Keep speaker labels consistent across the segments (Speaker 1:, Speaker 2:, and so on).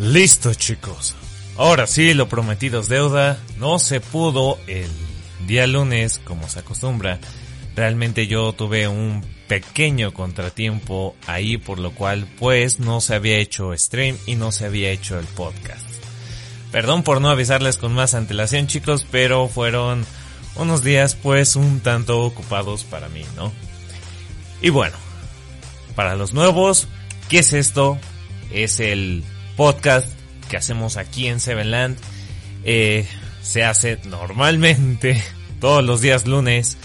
Speaker 1: Listo chicos. Ahora sí, lo prometido es deuda. No se pudo el día lunes como se acostumbra. Realmente yo tuve un pequeño contratiempo ahí por lo cual pues no se había hecho stream y no se había hecho el podcast. Perdón por no avisarles con más antelación chicos, pero fueron unos días pues un tanto ocupados para mí, ¿no? Y bueno, para los nuevos, ¿qué es esto? Es el podcast que hacemos aquí en Sevenland. Eh, se hace normalmente todos los días lunes,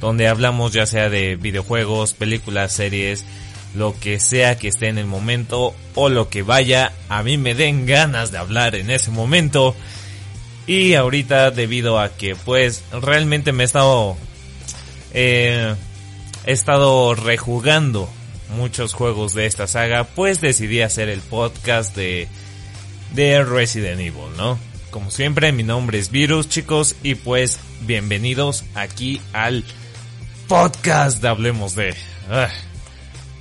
Speaker 1: donde hablamos ya sea de videojuegos, películas, series, lo que sea que esté en el momento o lo que vaya, a mí me den ganas de hablar en ese momento. Y ahorita debido a que pues realmente me estado... Eh, he estado rejugando muchos juegos de esta saga, pues decidí hacer el podcast de, de Resident Evil, ¿no? Como siempre, mi nombre es Virus, chicos, y pues bienvenidos aquí al podcast de Hablemos de... Ah,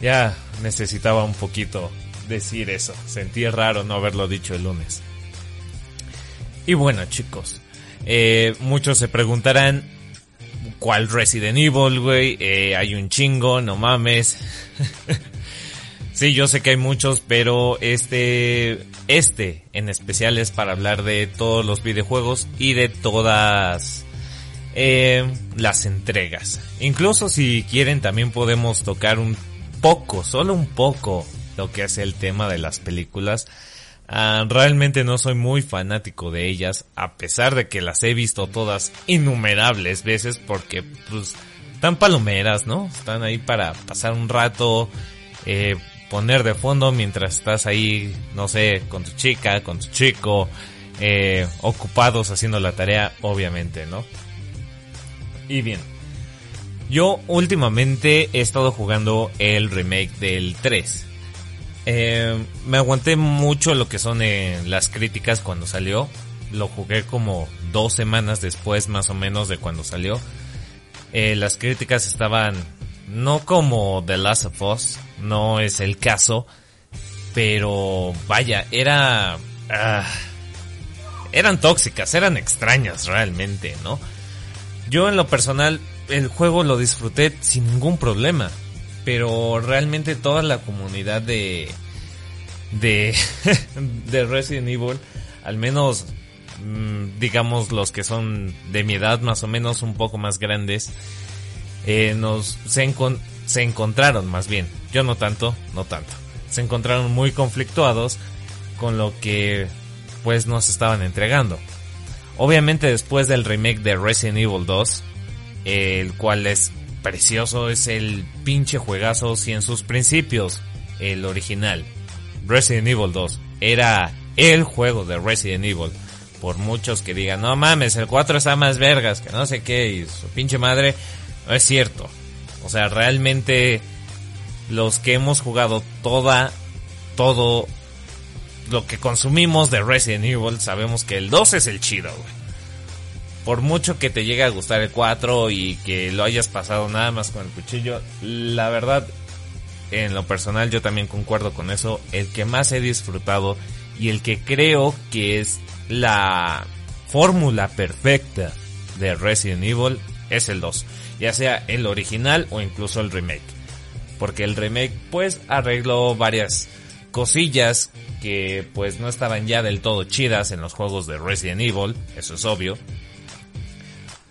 Speaker 1: ya necesitaba un poquito decir eso, sentí raro no haberlo dicho el lunes. Y bueno, chicos, eh, muchos se preguntarán, ¿cuál Resident Evil, güey? Eh, hay un chingo, no mames. sí, yo sé que hay muchos, pero este, este en especial es para hablar de todos los videojuegos y de todas eh, las entregas. Incluso si quieren también podemos tocar un poco, solo un poco, lo que es el tema de las películas. Ah, realmente no soy muy fanático de ellas, a pesar de que las he visto todas innumerables veces porque pues están palomeras, ¿no? Están ahí para pasar un rato, eh, poner de fondo mientras estás ahí, no sé, con tu chica, con tu chico, eh, ocupados haciendo la tarea, obviamente, ¿no? Y bien, yo últimamente he estado jugando el remake del 3. Eh, me aguanté mucho lo que son eh, las críticas cuando salió. Lo jugué como dos semanas después más o menos de cuando salió. Eh, las críticas estaban no como The Last of Us, no es el caso, pero vaya, era... ah, eran tóxicas, eran extrañas realmente, ¿no? Yo en lo personal el juego lo disfruté sin ningún problema pero realmente toda la comunidad de de de Resident Evil, al menos mm, digamos los que son de mi edad más o menos un poco más grandes, eh, nos se, se encontraron más bien, yo no tanto, no tanto, se encontraron muy conflictuados con lo que pues nos estaban entregando. Obviamente después del remake de Resident Evil 2, el cual es precioso, es el pinche juegazo si en sus principios el original Resident Evil 2 era el juego de Resident Evil. Por muchos que digan, no mames, el 4 está más vergas, que no sé qué, y su pinche madre, no es cierto. O sea, realmente los que hemos jugado toda, todo lo que consumimos de Resident Evil, sabemos que el 2 es el chido, por mucho que te llegue a gustar el 4 y que lo hayas pasado nada más con el cuchillo, la verdad, en lo personal yo también concuerdo con eso, el que más he disfrutado y el que creo que es la fórmula perfecta de Resident Evil es el 2, ya sea el original o incluso el remake. Porque el remake pues arregló varias cosillas que pues no estaban ya del todo chidas en los juegos de Resident Evil, eso es obvio.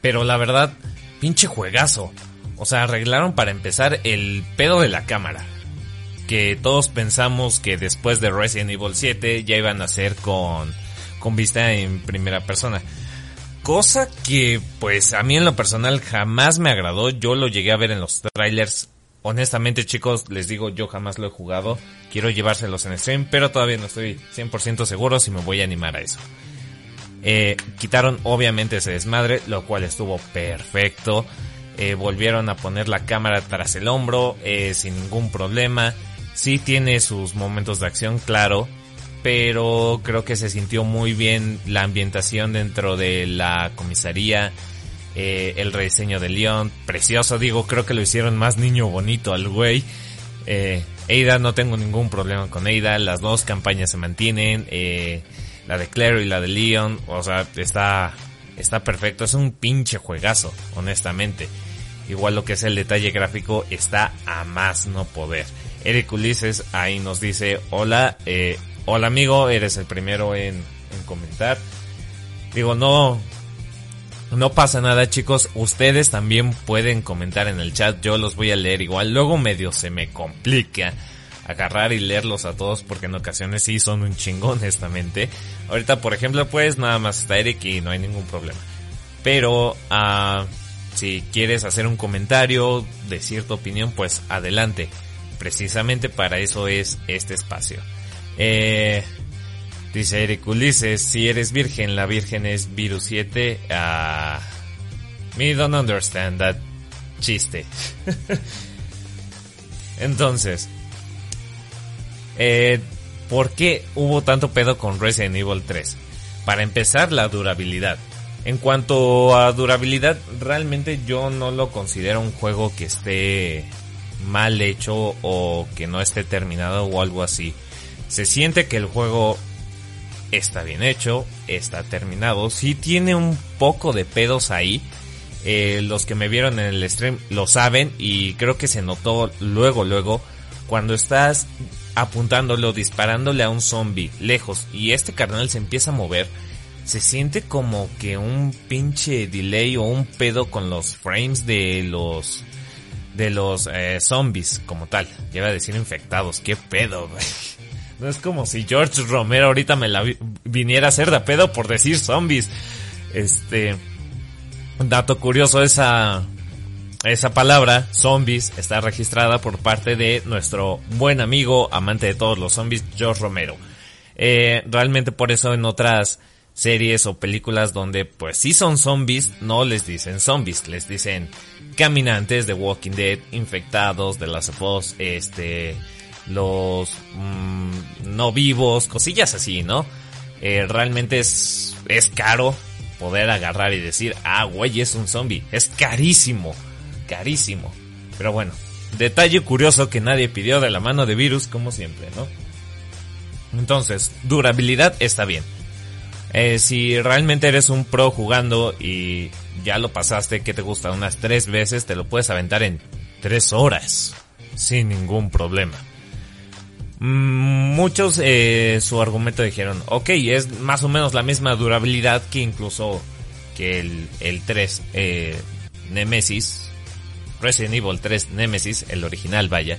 Speaker 1: Pero la verdad, pinche juegazo. O sea, arreglaron para empezar el pedo de la cámara. Que todos pensamos que después de Resident Evil 7 ya iban a ser con, con vista en primera persona. Cosa que, pues, a mí en lo personal jamás me agradó. Yo lo llegué a ver en los trailers. Honestamente, chicos, les digo, yo jamás lo he jugado. Quiero llevárselos en stream, pero todavía no estoy 100% seguro si me voy a animar a eso. Eh, quitaron obviamente ese desmadre, lo cual estuvo perfecto. Eh, volvieron a poner la cámara tras el hombro eh, sin ningún problema. Sí tiene sus momentos de acción, claro, pero creo que se sintió muy bien la ambientación dentro de la comisaría. eh, el rediseño de Leon, precioso, digo, creo que lo hicieron más niño bonito al güey. Eh, Ada, no tengo ningún problema con Ada. Las dos campañas se mantienen. Eh, la de Claire y la de Leon. O sea, está, está perfecto. Es un pinche juegazo, honestamente. Igual lo que es el detalle gráfico está a más no poder. Eric Ulises ahí nos dice, hola, eh, hola amigo, eres el primero en, en comentar. Digo, no, no pasa nada chicos, ustedes también pueden comentar en el chat, yo los voy a leer igual, luego medio se me complica agarrar y leerlos a todos porque en ocasiones sí son un chingón honestamente. Ahorita por ejemplo pues nada más está Eric y no hay ningún problema. Pero uh, si quieres hacer un comentario de cierta opinión pues adelante. Precisamente para eso es este espacio. Eh, Dice Eric Ulises, si eres virgen, la virgen es virus 7. Ah, me don't understand that chiste. Entonces, eh, ¿por qué hubo tanto pedo con Resident Evil 3? Para empezar, la durabilidad. En cuanto a durabilidad, realmente yo no lo considero un juego que esté mal hecho o que no esté terminado o algo así. Se siente que el juego está bien hecho, está terminado, sí tiene un poco de pedos ahí. Eh, los que me vieron en el stream lo saben y creo que se notó luego, luego, cuando estás apuntándolo, disparándole a un zombie lejos y este carnal se empieza a mover, se siente como que un pinche delay o un pedo con los frames de los de los eh, zombies como tal. Lleva a decir infectados, qué pedo. No es como si George Romero ahorita me la viniera a hacer de pedo por decir zombies. Este, dato curioso, esa, esa palabra, zombies, está registrada por parte de nuestro buen amigo, amante de todos los zombies, George Romero. Eh, realmente por eso en otras series o películas donde pues sí son zombies, no les dicen zombies, les dicen caminantes de Walking Dead, infectados de las of este, los mmm, no vivos, cosillas así, ¿no? Eh, realmente es, es caro poder agarrar y decir, ah, güey, es un zombie. Es carísimo, carísimo. Pero bueno, detalle curioso que nadie pidió de la mano de virus, como siempre, ¿no? Entonces, durabilidad está bien. Eh, si realmente eres un pro jugando y ya lo pasaste, que te gusta? Unas tres veces, te lo puedes aventar en tres horas. Sin ningún problema. Mm, muchos eh, su argumento dijeron, ok, es más o menos la misma durabilidad que incluso que el, el 3 eh, Nemesis, Resident Evil 3 Nemesis, el original vaya.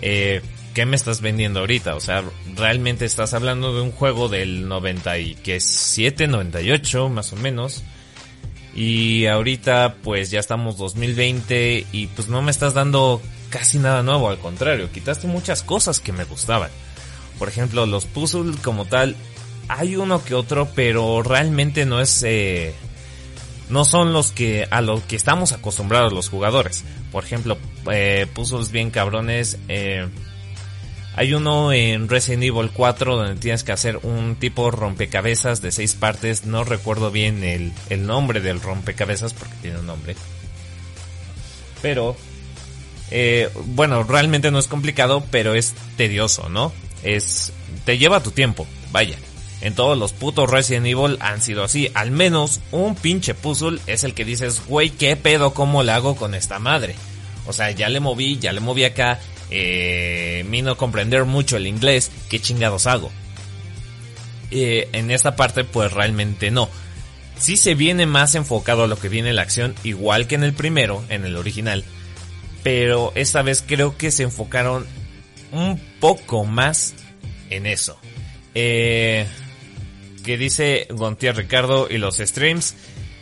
Speaker 1: Eh, ¿Qué me estás vendiendo ahorita? O sea, realmente estás hablando de un juego del 97, 98 más o menos. Y ahorita pues ya estamos 2020 y pues no me estás dando casi nada nuevo, al contrario, quitaste muchas cosas que me gustaban. Por ejemplo, los puzzles como tal, hay uno que otro, pero realmente no es... Eh, no son los que a los que estamos acostumbrados los jugadores. Por ejemplo, eh, puzzles bien cabrones. Eh, hay uno en Resident Evil 4 donde tienes que hacer un tipo rompecabezas de seis partes. No recuerdo bien el, el nombre del rompecabezas porque tiene un nombre. Pero eh, bueno, realmente no es complicado, pero es tedioso, ¿no? Es, te lleva tu tiempo, vaya. En todos los putos Resident Evil han sido así. Al menos un pinche puzzle es el que dices, güey, ¿qué pedo? ¿Cómo le hago con esta madre? O sea, ya le moví, ya le moví acá. Eh, mi no comprender mucho el inglés. ¿Qué chingados hago? Eh, en esta parte, pues realmente no. Si se viene más enfocado a lo que viene la acción, igual que en el primero, en el original pero esta vez creo que se enfocaron un poco más en eso. Eh, que dice Gontier Ricardo y los streams.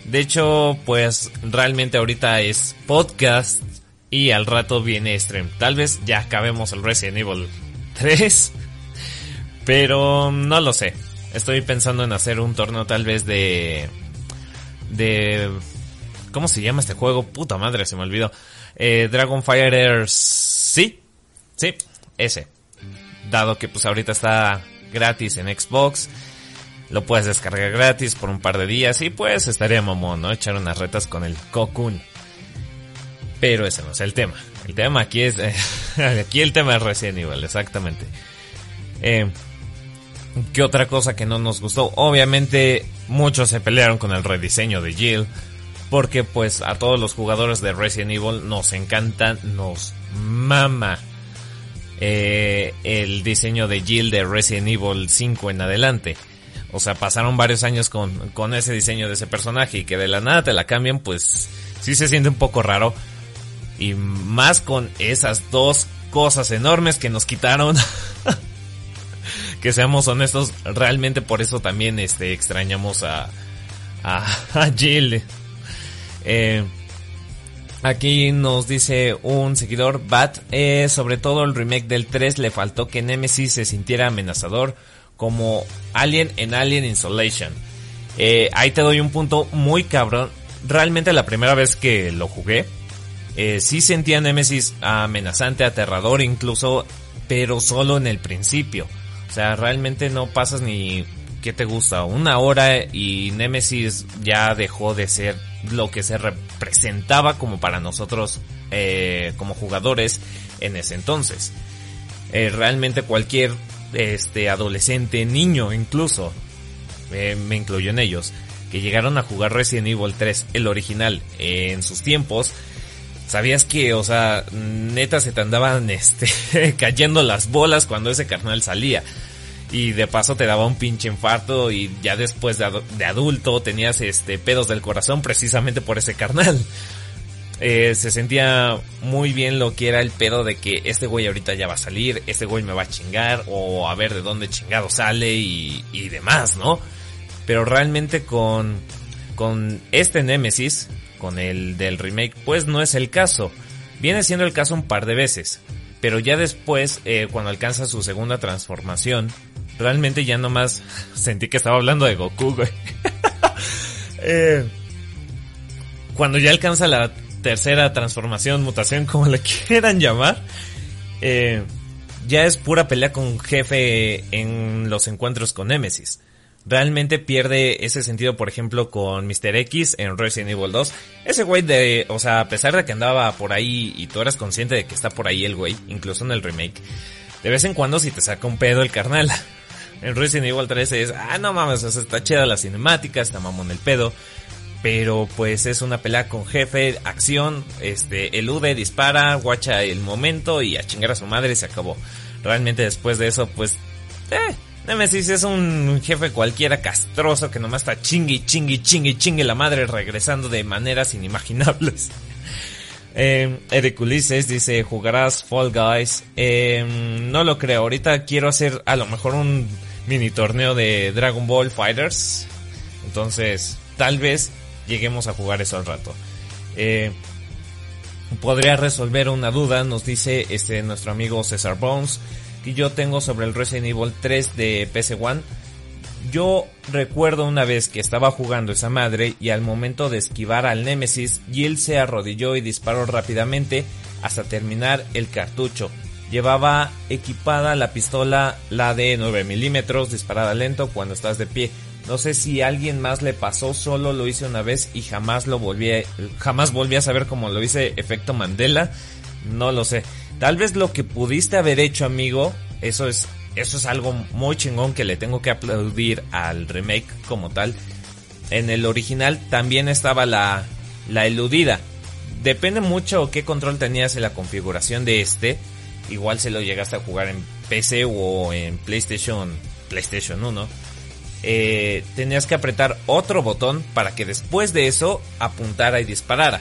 Speaker 1: De hecho, pues realmente ahorita es podcast y al rato viene stream. Tal vez ya acabemos el Resident Evil 3, pero no lo sé. Estoy pensando en hacer un torneo tal vez de... de... ¿Cómo se llama este juego? Puta madre, se me olvidó. Eh, Dragon sí, sí, ese. Dado que pues ahorita está gratis en Xbox, lo puedes descargar gratis por un par de días y pues estaría mamón, ¿no? Echar unas retas con el Cocoon. Pero ese no es el tema. El tema aquí es, aquí el tema es Resident Evil, exactamente. Eh, ¿Qué otra cosa que no nos gustó? Obviamente muchos se pelearon con el rediseño de Jill. Porque pues a todos los jugadores de Resident Evil nos encanta, nos mama eh, el diseño de Jill de Resident Evil 5 en adelante. O sea, pasaron varios años con, con ese diseño de ese personaje y que de la nada te la cambian, pues sí se siente un poco raro. Y más con esas dos cosas enormes que nos quitaron. que seamos honestos, realmente por eso también este, extrañamos a, a, Jill. Eh, aquí nos dice un seguidor, Bat, eh, sobre todo el remake del 3 le faltó que Nemesis se sintiera amenazador como Alien en Alien Isolation. Eh, ahí te doy un punto muy cabrón. Realmente la primera vez que lo jugué, eh, sí sentía Nemesis amenazante, aterrador incluso, pero solo en el principio. O sea, realmente no pasas ni, ¿qué te gusta? Una hora y Nemesis ya dejó de ser lo que se representaba como para nosotros eh, como jugadores en ese entonces. Eh, realmente cualquier este adolescente, niño incluso, eh, me incluyo en ellos, que llegaron a jugar Resident Evil 3, el original, en sus tiempos, sabías que, o sea, neta se te andaban este, cayendo las bolas cuando ese carnal salía. Y de paso te daba un pinche infarto y ya después de, adulto tenías este pedos del corazón precisamente por ese carnal. Eh, se sentía muy bien lo que era el pedo de que este güey ahorita ya va a salir, este güey me va a chingar o a ver de dónde chingado sale y, y demás, ¿no? Pero realmente con, con este Nemesis, con el del remake, pues no es el caso. Viene siendo el caso un par de veces. Pero ya después, eh, cuando alcanza su segunda transformación, realmente ya nomás sentí que estaba hablando de Goku, güey. eh, cuando ya alcanza la tercera transformación, mutación, como le quieran llamar, eh, ya es pura pelea con jefe en los encuentros con Nemesis realmente pierde ese sentido, por ejemplo, con Mr. X en Resident Evil 2. Ese güey de, o sea, a pesar de que andaba por ahí y tú eras consciente de que está por ahí el güey, incluso en el remake, de vez en cuando si te saca un pedo el carnal. En Resident Evil 3 es, ah, no mames, o sea, está chida la cinemática, está mamón el pedo. Pero pues es una pelea con jefe, acción, este, elude, dispara, guacha el momento y a chingar a su madre se acabó. Realmente después de eso, pues, eh, Nemesis es un jefe cualquiera castroso que nomás está chingui, chingui, chingui, chingue la madre regresando de maneras inimaginables. Eh, Eric Ulises dice, ¿jugarás Fall Guys? Em, no lo creo, ahorita quiero hacer a lo mejor un mini torneo de Dragon Ball Fighters. Entonces, tal vez lleguemos a jugar eso al rato. Eh, podría resolver una duda, nos dice este nuestro amigo Cesar Bones que yo tengo sobre el Resident Evil 3 de PC One. Yo recuerdo una vez que estaba jugando esa madre y al momento de esquivar al Nemesis, Jill se arrodilló y disparó rápidamente hasta terminar el cartucho. Llevaba equipada la pistola, la de 9 milímetros, disparada lento cuando estás de pie. No sé si alguien más le pasó, solo lo hice una vez y jamás lo volví a, jamás volví a saber cómo lo hice efecto Mandela. No lo sé. Tal vez lo que pudiste haber hecho, amigo, eso es, eso es algo muy chingón que le tengo que aplaudir al remake como tal. En el original también estaba la, la eludida. Depende mucho qué control tenías en la configuración de este. Igual se lo llegaste a jugar en PC o en PlayStation, PlayStation 1. Eh, tenías que apretar otro botón para que después de eso apuntara y disparara.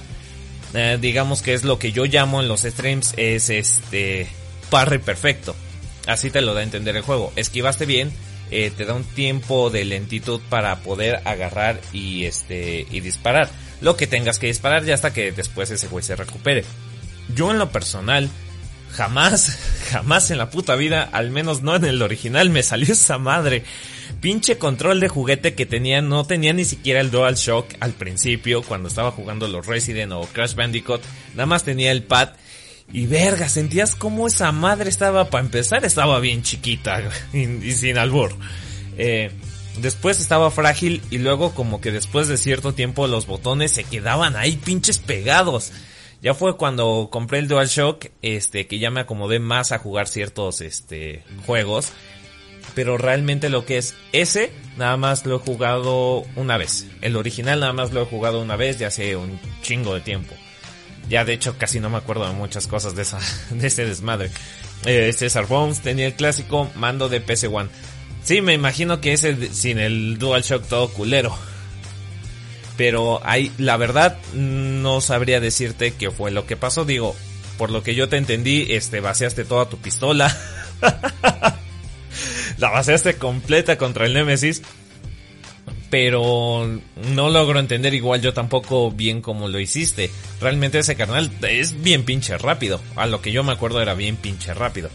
Speaker 1: Eh, digamos que es lo que yo llamo en los streams es este parry perfecto. Así te lo da a entender el juego. Esquivaste bien, eh, te da un tiempo de lentitud para poder agarrar y este y disparar. Lo que tengas que disparar ya hasta que después ese güey se recupere. Yo en lo personal jamás, jamás en la puta vida, al menos no en el original, me salió esa madre pinche control de juguete que tenía, no tenía ni siquiera el Dual Shock al principio, cuando estaba jugando los Resident o Crash Bandicoot, nada más tenía el pad. Y verga, sentías como esa madre estaba, para empezar, estaba bien chiquita y, sin albor. Eh, después estaba frágil y luego como que después de cierto tiempo los botones se quedaban ahí pinches pegados. Ya fue cuando compré el DualShock, este, que ya me acomodé más a jugar ciertos, este, juegos. Pero realmente lo que es ese, nada más lo he jugado una vez. El original nada más lo he jugado una vez, ya hace un chingo de tiempo. Ya de hecho casi no me acuerdo de muchas cosas de esa, de ese desmadre. Eh, César Bones tenía el clásico mando de PC One. Sí, me imagino que ese sin el DualShock todo culero. Pero hay, la verdad, no sabría decirte qué fue lo que pasó. Digo, por lo que yo te entendí, este, vaciaste toda tu pistola. la vaciaste completa contra el Nemesis. Pero no logro entender igual yo tampoco bien cómo lo hiciste. Realmente ese carnal es bien pinche rápido. A lo que yo me acuerdo era bien pinche rápido.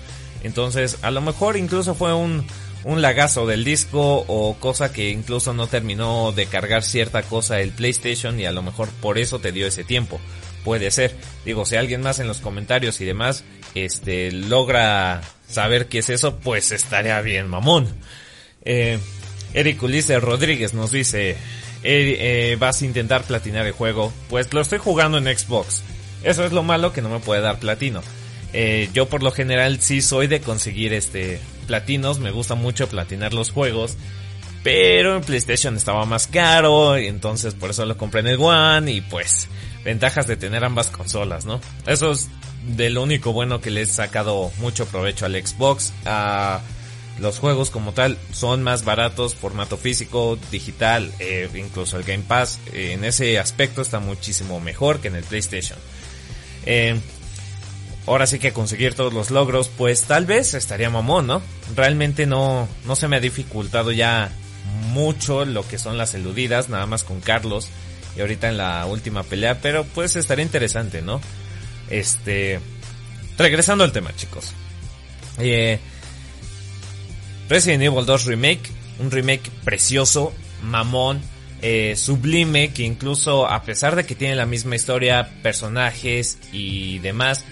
Speaker 1: Entonces, a lo mejor incluso fue un, un lagazo del disco o cosa que incluso no terminó de cargar cierta cosa el PlayStation y a lo mejor por eso te dio ese tiempo. Puede ser. Digo, si alguien más en los comentarios y demás, este, logra saber qué es eso, pues estaría bien, mamón. Eh, Eric Ulises Rodríguez nos dice, eh, vas a intentar platinar el juego. Pues lo estoy jugando en Xbox. Eso es lo malo que no me puede dar platino. Eh, yo por lo general sí soy de conseguir este platinos, me gusta mucho platinar los juegos. Pero en PlayStation estaba más caro, y entonces por eso lo compré en el One y pues ventajas de tener ambas consolas, ¿no? Eso es de lo único bueno que le he sacado mucho provecho al Xbox. a los juegos como tal son más baratos, formato físico, digital, eh, incluso el Game Pass en ese aspecto está muchísimo mejor que en el PlayStation. Eh, ahora sí que conseguir todos los logros, pues tal vez estaría mamón, ¿no? Realmente no, no se me ha dificultado ya mucho lo que son las eludidas, nada más con Carlos y ahorita en la última pelea, pero pues estaría interesante, ¿no? Este, regresando al tema, chicos. Eh, Resident Evil 2 Remake, un remake precioso, mamón, eh, sublime, que incluso a pesar de que tiene la misma historia, personajes y demás,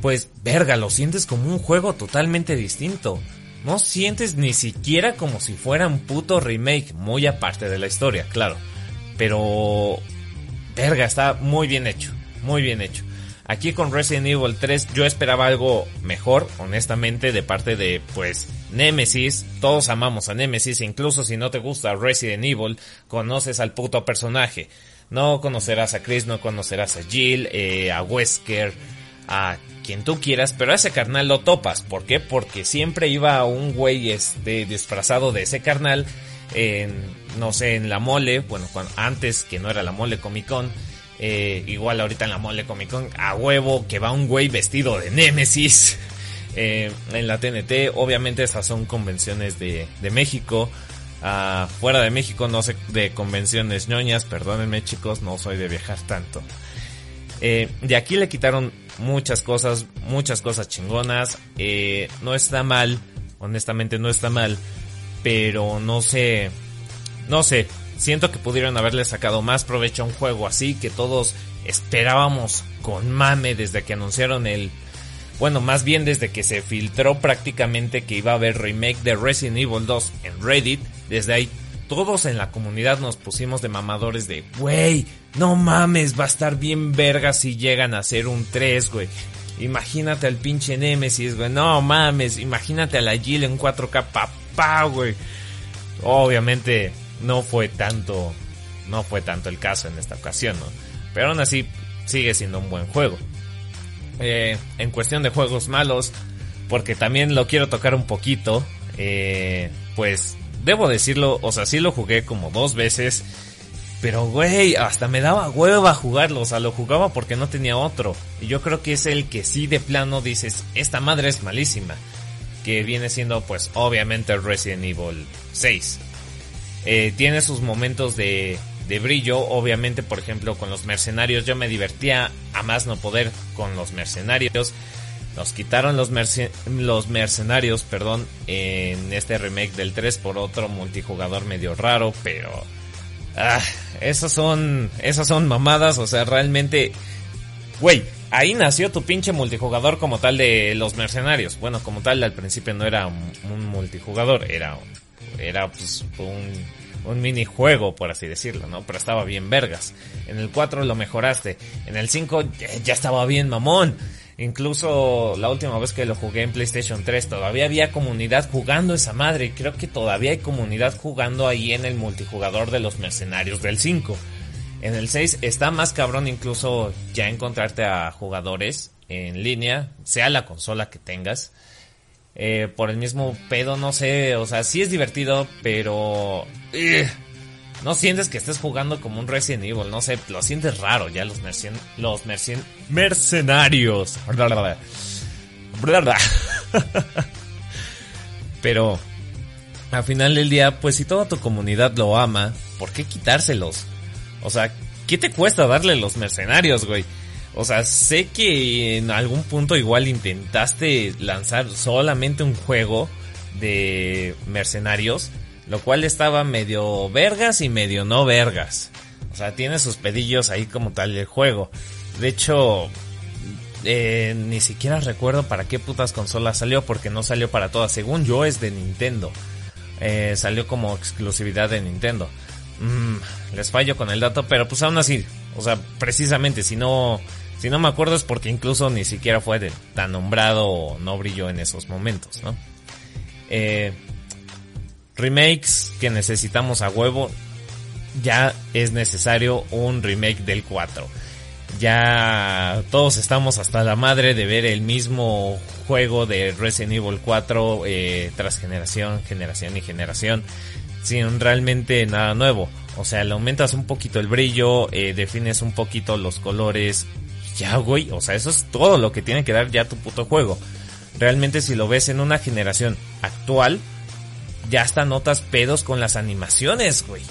Speaker 1: pues verga, lo sientes como un juego totalmente distinto. No sientes ni siquiera como si fuera un puto remake, muy aparte de la historia, claro. Pero, verga, está muy bien hecho, muy bien hecho. Aquí con Resident Evil 3 yo esperaba algo mejor, honestamente, de parte de, pues, Nemesis. Todos amamos a Nemesis, incluso si no te gusta Resident Evil, conoces al puto personaje. No conocerás a Chris, no conocerás a Jill, eh, a Wesker, a quien tú quieras, pero a ese carnal lo topas. ¿Por qué? Porque siempre iba un güey este, disfrazado de ese carnal en, no sé, en la mole, bueno, antes que no era la mole Comic Con eh, igual ahorita en la mole Comic Con, a huevo que va un güey vestido de Nemesis. Eh, en la TNT, obviamente estas son convenciones de, de México. Ah, fuera de México no sé de convenciones ñoñas, perdónenme chicos, no soy de viajar tanto. Eh, de aquí le quitaron muchas cosas, muchas cosas chingonas. no está mal, honestamente no está mal, pero no sé, no sé, Siento que pudieron haberle sacado más provecho a un juego así que todos esperábamos con mame desde que anunciaron el... Bueno, más bien desde que se filtró prácticamente que iba a haber remake de Resident Evil 2 en Reddit. Desde ahí todos en la comunidad nos pusimos de mamadores de, wey, no mames, va a estar bien verga si llegan a hacer un 3, güey. Imagínate al pinche Nemesis, güey. No mames, imagínate a la Jill en 4K, papá, güey. Obviamente no fue tanto, no fue tanto el caso en esta ocasión, ¿no? Pero aún así sigue siendo un buen juego. Eh, en cuestión de juegos malos, porque también lo quiero tocar un poquito, eh, pues debo decirlo, o sea, sí lo jugué como dos veces, pero güey, hasta me daba hueva jugarlo, o sea, lo jugaba porque no tenía otro. Y yo creo que es el que sí de plano dices, esta madre es malísima. Que viene siendo pues obviamente Resident Evil 6. Eh, tiene sus momentos de, de brillo. Obviamente, por ejemplo, con los mercenarios yo me divertía a más no poder con los mercenarios. Nos quitaron los, mercenarios, perdón, en este remake del 3 por otro multijugador medio raro, pero... Ah, esas son, esas son mamadas, o sea, realmente... Güey, ahí nació tu pinche multijugador como tal de los mercenarios. Bueno, como tal al principio no era un, multijugador, era, era pues un un minijuego, por así decirlo, ¿no? Pero estaba bien vergas. En el 4 lo mejoraste. En el 5 ya estaba bien mamón. Incluso la última vez que lo jugué en PlayStation 3 todavía había comunidad jugando esa madre. Y creo que todavía hay comunidad jugando ahí en el multijugador de los mercenarios del 5. En el 6 está más cabrón incluso ya encontrarte a jugadores en línea, sea la consola que tengas. Eh, por el mismo pedo, no sé, o sea, sí es divertido, pero... Eh, no sientes que estés jugando como un Resident Evil, no sé, lo sientes raro ya los mercen los mercen mercenarios. Pero al final del día, pues si toda tu comunidad lo ama, ¿por qué quitárselos? O sea, ¿qué te cuesta darle los mercenarios, güey? O sea, sé que en algún punto igual intentaste lanzar solamente un juego de mercenarios, lo cual estaba medio vergas y medio no vergas. O sea, tiene sus pedillos ahí como tal el juego. De hecho, eh, ni siquiera recuerdo para qué putas consolas salió, porque no salió para todas. Según yo es de Nintendo. Eh, salió como exclusividad de Nintendo. Mm, les fallo con el dato, pero pues aún así, o sea, precisamente si no, si no me acuerdo es porque incluso ni siquiera fue tan nombrado o no brilló en esos momentos, ¿no? Eh, remakes que necesitamos a huevo, ya es necesario un remake del 4. Ya todos estamos hasta la madre de ver el mismo juego de Resident Evil 4 eh, tras generación, generación y generación sin realmente nada nuevo. O sea, le aumentas un poquito el brillo, eh, defines un poquito los colores. Ya, güey, o sea, eso es todo lo que tiene que dar ya tu puto juego. Realmente si lo ves en una generación actual, ya hasta notas pedos con las animaciones, güey.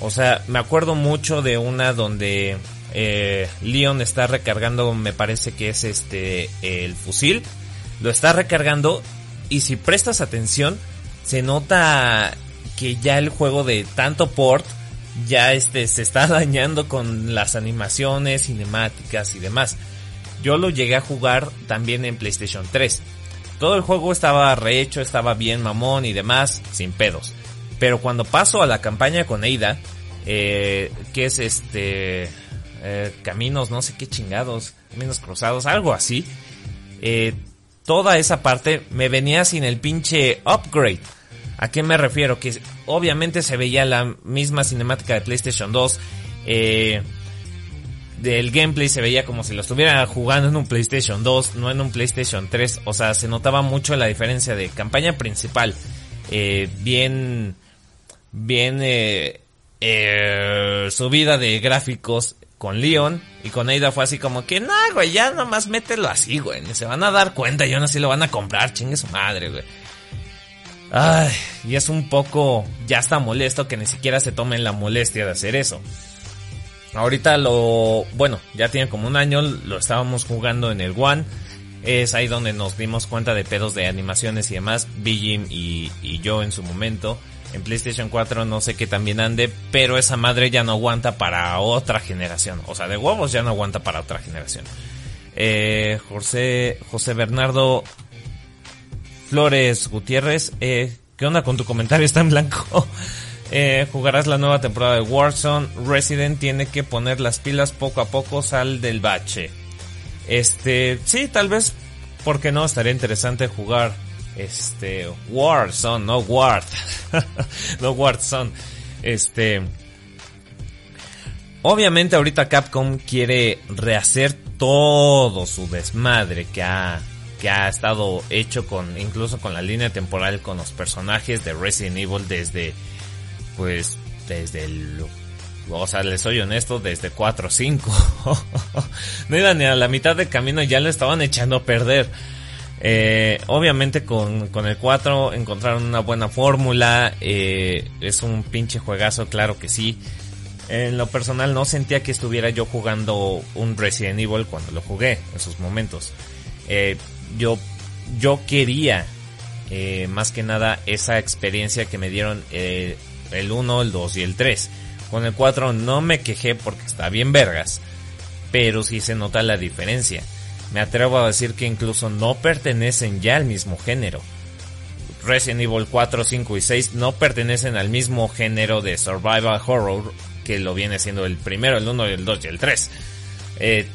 Speaker 1: O sea, me acuerdo mucho de una donde eh, Leon está recargando, me parece que es este, el fusil. Lo está recargando y si prestas atención, se nota que ya el juego de tanto port ya este se está dañando con las animaciones, cinemáticas y demás. Yo lo llegué a jugar también en PlayStation 3. Todo el juego estaba rehecho, estaba bien mamón y demás, sin pedos. Pero cuando paso a la campaña con Eida, eh, que es este eh, caminos, no sé qué chingados, caminos cruzados, algo así. Eh, toda esa parte me venía sin el pinche upgrade. ¿A qué me refiero? Que obviamente se veía la misma cinemática de PlayStation 2. Eh, del gameplay se veía como si lo estuviera jugando en un PlayStation 2, no en un PlayStation 3. O sea, se notaba mucho la diferencia de campaña principal. Eh, bien, bien eh, eh, subida de gráficos con Leon y con Ada fue así como que, no, güey, ya nomás mételo así, güey. Se van a dar cuenta y aún así lo van a comprar, chingue su madre, güey. Ay, y es un poco, ya está molesto que ni siquiera se tomen la molestia de hacer eso. Ahorita lo, bueno, ya tiene como un año, lo estábamos jugando en el One. Es ahí donde nos dimos cuenta de pedos de animaciones y demás. Big y, y yo en su momento. En PlayStation 4 no sé qué también ande, pero esa madre ya no aguanta para otra generación. O sea, de huevos ya no aguanta para otra generación. Eh, José, José Bernardo Flores Gutiérrez, eh, ¿qué onda con tu comentario? Está en blanco. Eh, jugarás la nueva temporada de Warzone. Resident tiene que poner las pilas poco a poco, sal del bache. Este, sí, tal vez, porque no, estaría interesante jugar este Warzone, no Ward. no Warzone. Este, obviamente ahorita Capcom quiere rehacer todo su desmadre que ha que ha estado hecho con incluso con la línea temporal con los personajes de Resident Evil desde pues desde el o sea, les soy honesto, desde 4 o 5. no iban ni a la mitad del camino ya le estaban echando a perder. Eh, obviamente con, con, el 4 encontraron una buena fórmula. Eh, es un pinche juegazo, claro que sí. En lo personal no sentía que estuviera yo jugando un Resident Evil cuando lo jugué en sus momentos. Eh, yo, yo quería eh, más que nada esa experiencia que me dieron eh, el 1, el 2 y el 3. Con el 4 no me quejé porque está bien vergas, pero sí se nota la diferencia. Me atrevo a decir que incluso no pertenecen ya al mismo género. Resident Evil 4, 5 y 6 no pertenecen al mismo género de survival horror que lo viene siendo el primero, el 1, el 2 y el 3. Eh,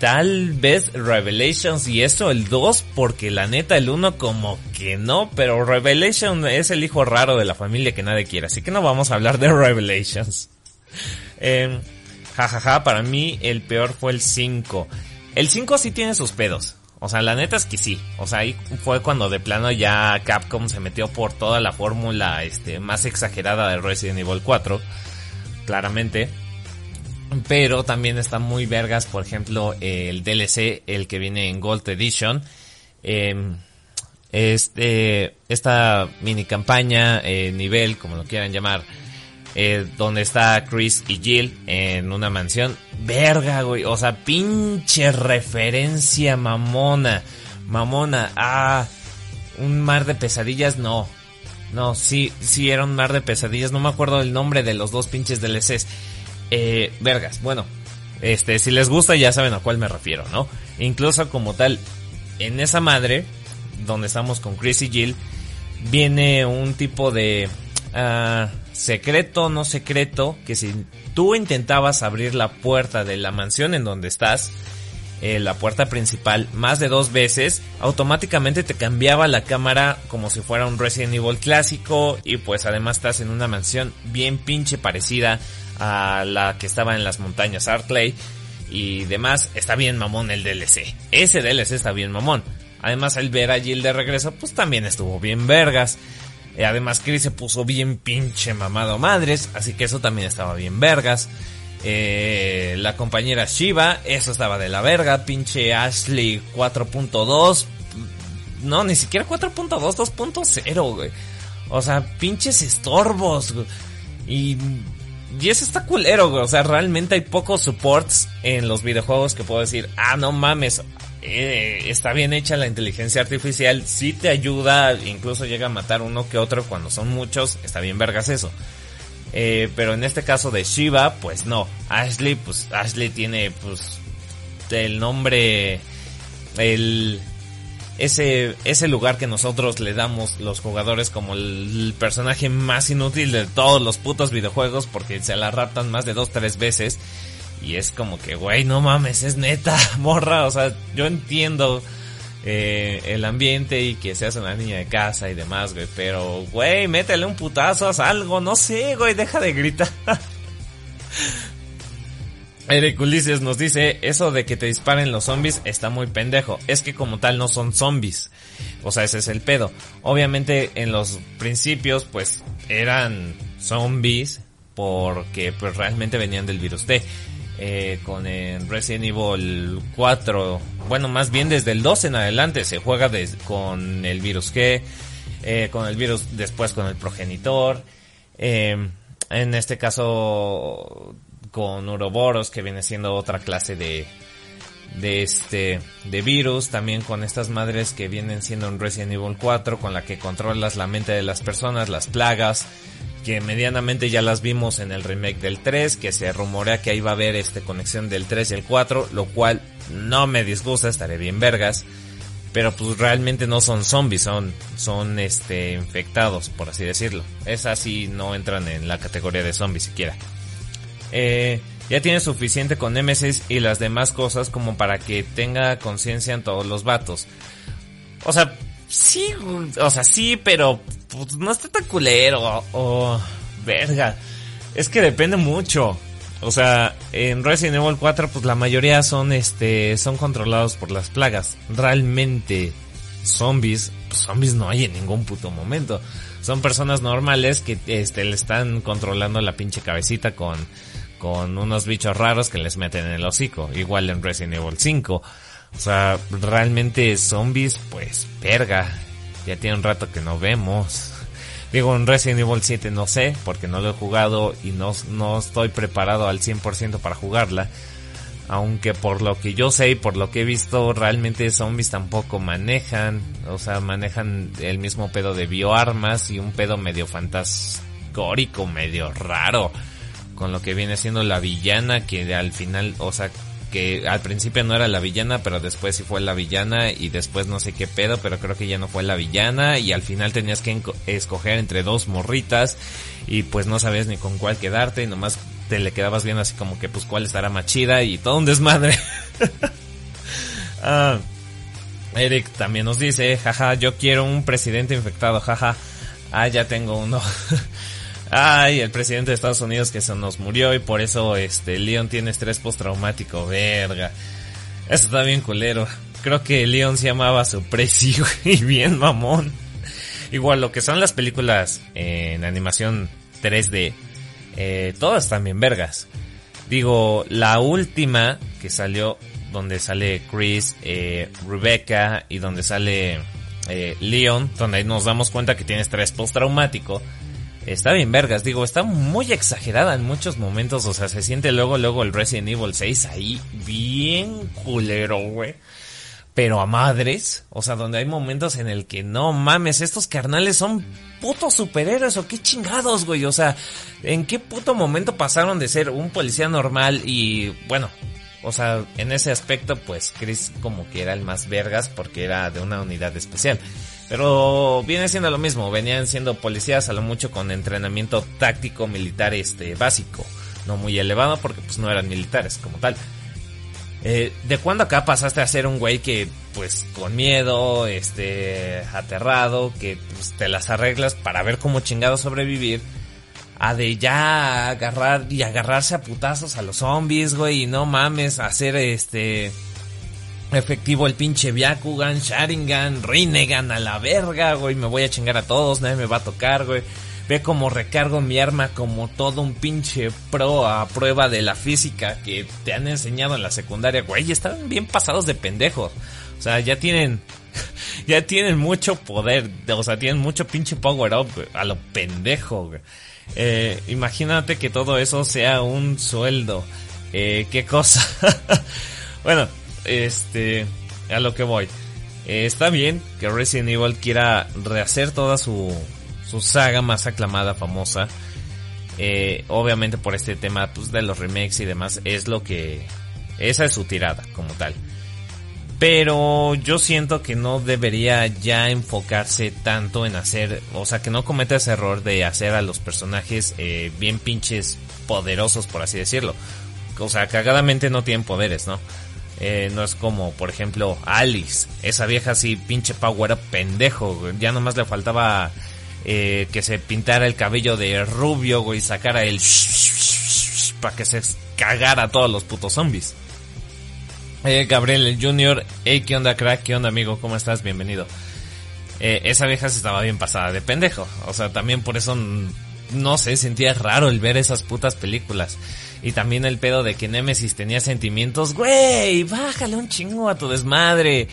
Speaker 1: tal vez Revelations y eso el 2 porque la neta el 1 como que no, pero Revelation es el hijo raro de la familia que nadie quiere, así que no vamos a hablar de Revelations. Eh, jajaja, para mí el peor fue el 5. El 5 sí tiene sus pedos. O sea, la neta es que sí. O sea, ahí fue cuando de plano ya Capcom se metió por toda la fórmula este, más exagerada de Resident Evil 4. Claramente. Pero también está muy vergas, por ejemplo, el DLC, el que viene en Gold Edition. Este, esta mini campaña, eh, nivel, como lo quieran llamar, eh, donde está Chris y Jill en una mansión. Verga, güey. O sea, pinche referencia mamona. Mamona. Ah, un mar de pesadillas, no. No, sí, sí era un mar de pesadillas. No me acuerdo el nombre de los dos pinches DLCs. Eh, vergas, bueno. Este, si les gusta ya saben a cuál me refiero, ¿no? Incluso como tal, en esa madre, donde estamos con Chris y Jill, viene un tipo de... Uh, secreto no secreto, que si tú intentabas abrir la puerta de la mansión en donde estás, eh, la puerta principal, más de dos veces, automáticamente te cambiaba la cámara como si fuera un Resident Evil clásico y pues además estás en una mansión bien pinche parecida a la que estaba en las montañas Artley y demás, está bien mamón el DLC. Ese DLC está bien mamón. Además el ver a Jill de regreso pues también estuvo bien vergas. Eh, además, Chris se puso bien pinche mamado madres, así que eso también estaba bien vergas. Eh, la compañera Shiva, eso estaba de la verga. Pinche Ashley 4.2. No, ni siquiera 4.2, 2.0, güey. O sea, pinches estorbos, Y, y eso está culero, güey. O sea, realmente hay pocos supports en los videojuegos que puedo decir, ah, no mames, eh, está bien hecha la inteligencia artificial, sí te ayuda, incluso llega a matar uno que otro cuando son muchos, está bien vergas eso. Eh, pero en este caso de Shiva, pues no. Ashley, pues Ashley tiene pues el nombre, el ese ese lugar que nosotros le damos los jugadores como el, personaje más inútil de todos los putos videojuegos porque se la raptan más de dos tres veces y es como que, güey, no mames, es neta, morra. O sea, yo entiendo eh, el ambiente y que seas una niña de casa y demás, güey. Pero, güey, métele un putazo, haz algo, no sé, güey, deja de gritar. Eric Ulises nos dice, eso de que te disparen los zombies está muy pendejo. Es que como tal no son zombies. O sea, ese es el pedo. Obviamente en los principios pues eran zombies porque pues realmente venían del virus T eh, con el Resident Evil 4, bueno, más bien desde el 2 en adelante se juega con el virus G, eh, con el virus después con el progenitor, eh, en este caso con Uroboros que viene siendo otra clase de de este de virus, también con estas madres que vienen siendo en Resident Evil 4 con la que controlas la mente de las personas, las plagas, que medianamente ya las vimos en el remake del 3, que se rumorea que ahí va a haber este conexión del 3 y el 4, lo cual no me disgusta, estaré bien vergas, pero pues realmente no son zombies, son son este infectados, por así decirlo. Esas sí no entran en la categoría de zombies siquiera. Eh, ya tiene suficiente con Nemesis y las demás cosas como para que tenga conciencia en todos los vatos. O sea, sí, o sea, sí, pero pues, no está tan culero. O, verga. Es que depende mucho. O sea, en Resident Evil 4, pues la mayoría son, este, son controlados por las plagas. Realmente, zombies, pues zombies no hay en ningún puto momento. Son personas normales que, este, le están controlando la pinche cabecita con, con unos bichos raros que les meten en el hocico. Igual en Resident Evil 5. O sea, realmente zombies, pues, verga. Ya tiene un rato que no vemos. Digo, en Resident Evil 7 no sé, porque no lo he jugado y no, no estoy preparado al 100% para jugarla. Aunque por lo que yo sé y por lo que he visto, realmente zombies tampoco manejan. O sea, manejan el mismo pedo de bioarmas y un pedo medio fantascórico, medio raro. Con lo que viene siendo la villana que al final, o sea, que al principio no era la villana, pero después sí fue la villana y después no sé qué pedo, pero creo que ya no fue la villana y al final tenías que escoger entre dos morritas y pues no sabías ni con cuál quedarte y nomás te le quedabas viendo así como que pues cuál estará más chida y todo un desmadre. ah, Eric también nos dice, jaja, yo quiero un presidente infectado, jaja. Ah, ya tengo uno. Ay, el presidente de Estados Unidos que se nos murió y por eso este Leon tiene estrés postraumático, verga. Eso está bien culero. Creo que Leon se llamaba su presi, y bien mamón. Igual lo que son las películas en animación 3D, eh, todas están bien vergas. Digo, la última que salió donde sale Chris, eh, Rebecca y donde sale eh, Leon, donde nos damos cuenta que tiene estrés postraumático. Está bien vergas, digo, está muy exagerada en muchos momentos, o sea, se siente luego, luego el Resident Evil 6 ahí bien culero, güey. Pero a madres, o sea, donde hay momentos en el que no mames, estos carnales son putos superhéroes o qué chingados, güey, o sea, ¿en qué puto momento pasaron de ser un policía normal y, bueno, o sea, en ese aspecto, pues Chris como que era el más vergas porque era de una unidad especial. Pero viene siendo lo mismo, venían siendo policías a lo mucho con entrenamiento táctico militar este básico, no muy elevado porque pues no eran militares como tal. Eh, ¿De cuándo acá pasaste a ser un güey que, pues, con miedo, este, aterrado, que pues, te las arreglas para ver cómo chingado sobrevivir? a de ya agarrar y agarrarse a putazos a los zombies, güey, y no mames, hacer este efectivo el pinche Byakugan, Sharingan, Rinnegan a la verga, güey, me voy a chingar a todos, nadie me va a tocar, güey. Ve como recargo mi arma como todo un pinche pro a prueba de la física que te han enseñado en la secundaria, güey, están bien pasados de pendejos. O sea, ya tienen ya tienen mucho poder, o sea, tienen mucho pinche power up a lo pendejo, güey. Eh, imagínate que todo eso sea un sueldo. Eh, ¿Qué cosa? bueno, este, a lo que voy. Eh, está bien que Resident Evil quiera rehacer toda su, su saga más aclamada, famosa. Eh, obviamente por este tema pues, de los remakes y demás, es lo que... Esa es su tirada como tal. Pero yo siento que no debería ya enfocarse tanto en hacer, o sea, que no cometa ese error de hacer a los personajes eh, bien pinches poderosos, por así decirlo. O sea, cagadamente no tienen poderes, ¿no? Eh, no es como, por ejemplo, Alice. Esa vieja así, pinche power pendejo. Ya nomás le faltaba eh, que se pintara el cabello de rubio, güey, y sacara el... para que se cagara a todos los putos zombies. Eh, Gabriel el Junior, hey, ¿qué onda crack? ¿Qué onda amigo? ¿Cómo estás? Bienvenido. Eh, esa vieja se estaba bien pasada de pendejo. O sea, también por eso, no sé, sentía raro el ver esas putas películas. Y también el pedo de que Nemesis tenía sentimientos. Güey, bájale un chingo a tu desmadre.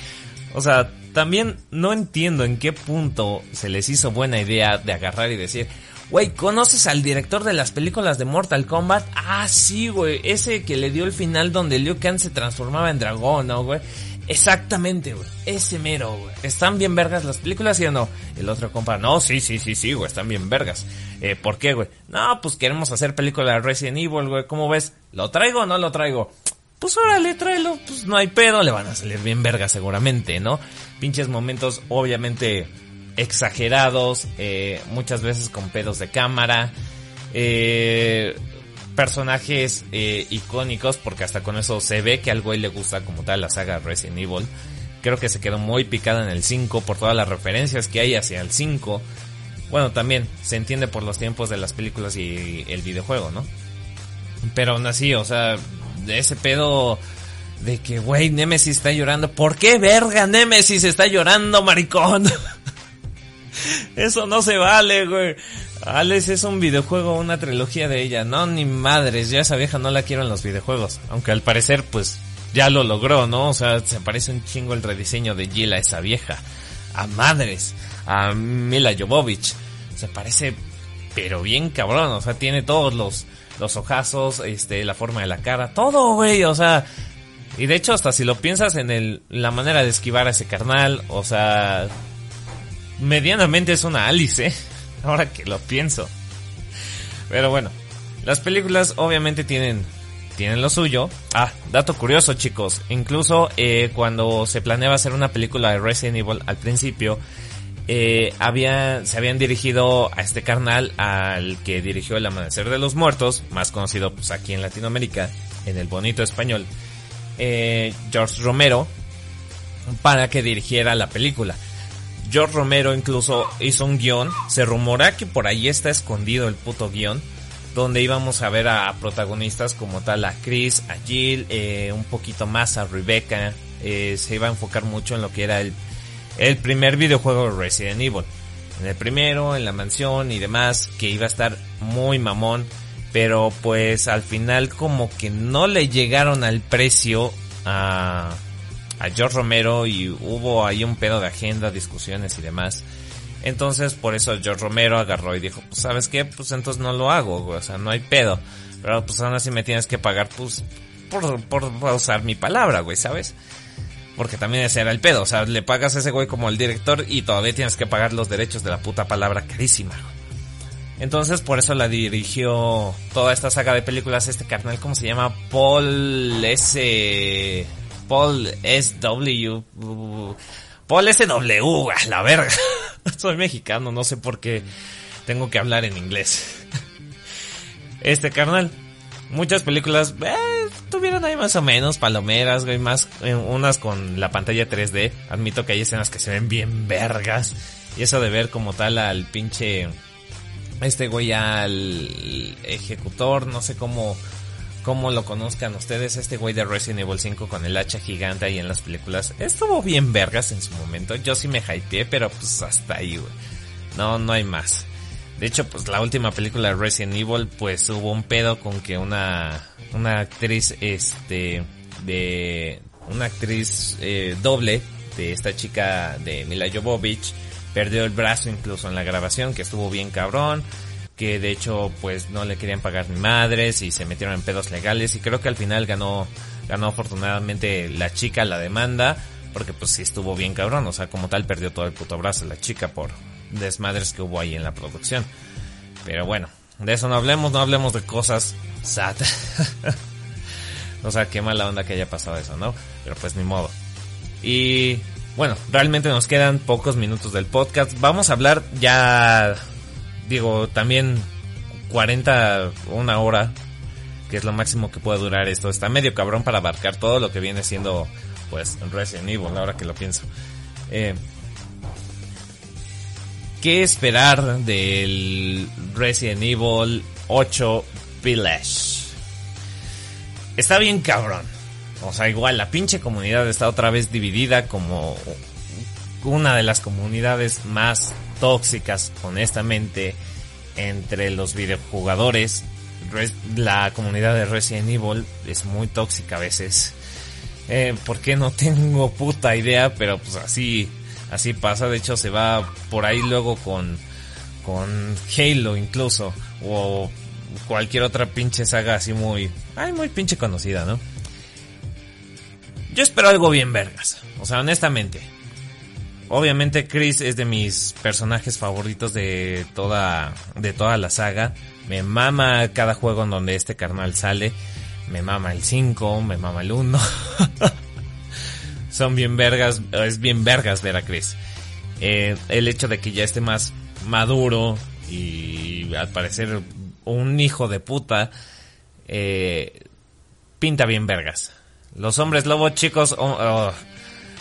Speaker 1: O sea, también no entiendo en qué punto se les hizo buena idea de agarrar y decir, Güey, ¿conoces al director de las películas de Mortal Kombat? Ah, sí, güey. Ese que le dio el final donde Liu Kang se transformaba en dragón, ¿no, güey? Exactamente, güey. Ese mero, güey. ¿Están bien vergas las películas, sí o no? El otro compa, no, sí, sí, sí, sí, güey. Están bien vergas. Eh, ¿por qué, güey? No, pues queremos hacer película de Resident Evil, güey. ¿Cómo ves? ¿Lo traigo o no lo traigo? Pues órale, tráelo. Pues no hay pedo. Le van a salir bien vergas seguramente, ¿no? Pinches momentos, obviamente exagerados, eh, muchas veces con pedos de cámara, eh, personajes eh, icónicos, porque hasta con eso se ve que al güey le gusta como tal la saga Resident Evil. Creo que se quedó muy picada en el 5 por todas las referencias que hay hacia el 5. Bueno, también se entiende por los tiempos de las películas y el videojuego, ¿no? Pero aún así, o sea, de ese pedo de que, güey, Nemesis está llorando. ¿Por qué verga Nemesis está llorando, maricón? Eso no se vale, güey. Alex es un videojuego, una trilogía de ella. No, ni madres, ya esa vieja no la quiero en los videojuegos. Aunque al parecer, pues, ya lo logró, ¿no? O sea, se parece un chingo el rediseño de Jill a esa vieja. A madres. A Mila Jovovich. Se parece, pero bien cabrón. O sea, tiene todos los, los ojazos, este, la forma de la cara, todo, güey. O sea, y de hecho, hasta si lo piensas en el, la manera de esquivar a ese carnal, o sea, medianamente es una Alice, ¿eh? Ahora que lo pienso. Pero bueno, las películas obviamente tienen tienen lo suyo. Ah, dato curioso chicos, incluso eh, cuando se planeaba hacer una película de Resident Evil al principio, eh, había, se habían dirigido a este carnal al que dirigió El Amanecer de los Muertos, más conocido pues aquí en Latinoamérica, en el bonito español, eh, George Romero, para que dirigiera la película. George Romero incluso hizo un guion, se rumora que por ahí está escondido el puto guion, donde íbamos a ver a protagonistas como tal a Chris, a Jill, eh, un poquito más a Rebecca, eh, se iba a enfocar mucho en lo que era el el primer videojuego de Resident Evil. En el primero, en la mansión y demás, que iba a estar muy mamón, pero pues al final como que no le llegaron al precio a, a George Romero y hubo ahí un pedo de agenda, discusiones y demás. Entonces por eso George Romero agarró y dijo, pues sabes qué, pues entonces no lo hago, o sea, no hay pedo. Pero pues aún así me tienes que pagar, pues, por, por, por usar mi palabra, güey, ¿sabes? Porque también ese era el pedo. O sea, le pagas a ese güey como el director y todavía tienes que pagar los derechos de la puta palabra carísima. Entonces, por eso la dirigió toda esta saga de películas este carnal, ¿cómo se llama? Paul S. Paul S.W. Paul S.W. A la verga. Soy mexicano, no sé por qué tengo que hablar en inglés. Este carnal muchas películas eh, tuvieron ahí más o menos palomeras, güey, más eh, unas con la pantalla 3D. Admito que hay escenas que se ven bien vergas. Y eso de ver como tal al pinche este güey al ejecutor, no sé cómo cómo lo conozcan ustedes, este güey de Resident Evil 5 con el hacha gigante ahí en las películas. Estuvo bien vergas en su momento. Yo sí me hypeé, pero pues hasta ahí, güey. No, no hay más. De hecho, pues la última película de Resident Evil, pues hubo un pedo con que una, una actriz, este, de, una actriz eh, doble de esta chica de Mila Jovovich, perdió el brazo incluso en la grabación, que estuvo bien cabrón, que de hecho pues no le querían pagar ni madres y se metieron en pedos legales y creo que al final ganó, ganó afortunadamente la chica la demanda, porque pues sí estuvo bien cabrón, o sea, como tal perdió todo el puto brazo la chica por, desmadres que hubo ahí en la producción. Pero bueno, de eso no hablemos, no hablemos de cosas sad. o sea, qué mala onda que haya pasado eso, ¿no? Pero pues ni modo. Y bueno, realmente nos quedan pocos minutos del podcast. Vamos a hablar ya, digo, también 40, una hora, que es lo máximo que puede durar esto. Está medio cabrón para abarcar todo lo que viene siendo, pues, Resident Evil, ahora que lo pienso. Eh, qué esperar del Resident Evil 8 Village. Está bien cabrón. O sea, igual la pinche comunidad está otra vez dividida como una de las comunidades más tóxicas, honestamente, entre los videojugadores. La comunidad de Resident Evil es muy tóxica a veces. Eh, ¿Por qué no tengo puta idea? Pero pues así Así pasa, de hecho se va por ahí luego con, con Halo incluso, o cualquier otra pinche saga así muy, ay, muy pinche conocida, ¿no? Yo espero algo bien vergas, o sea, honestamente. Obviamente Chris es de mis personajes favoritos de toda, de toda la saga. Me mama cada juego en donde este carnal sale. Me mama el 5, me mama el 1. son bien vergas, es bien vergas ver a Chris. Eh, el hecho de que ya esté más maduro y al parecer un hijo de puta, eh, pinta bien vergas. Los hombres lobos chicos, oh, oh,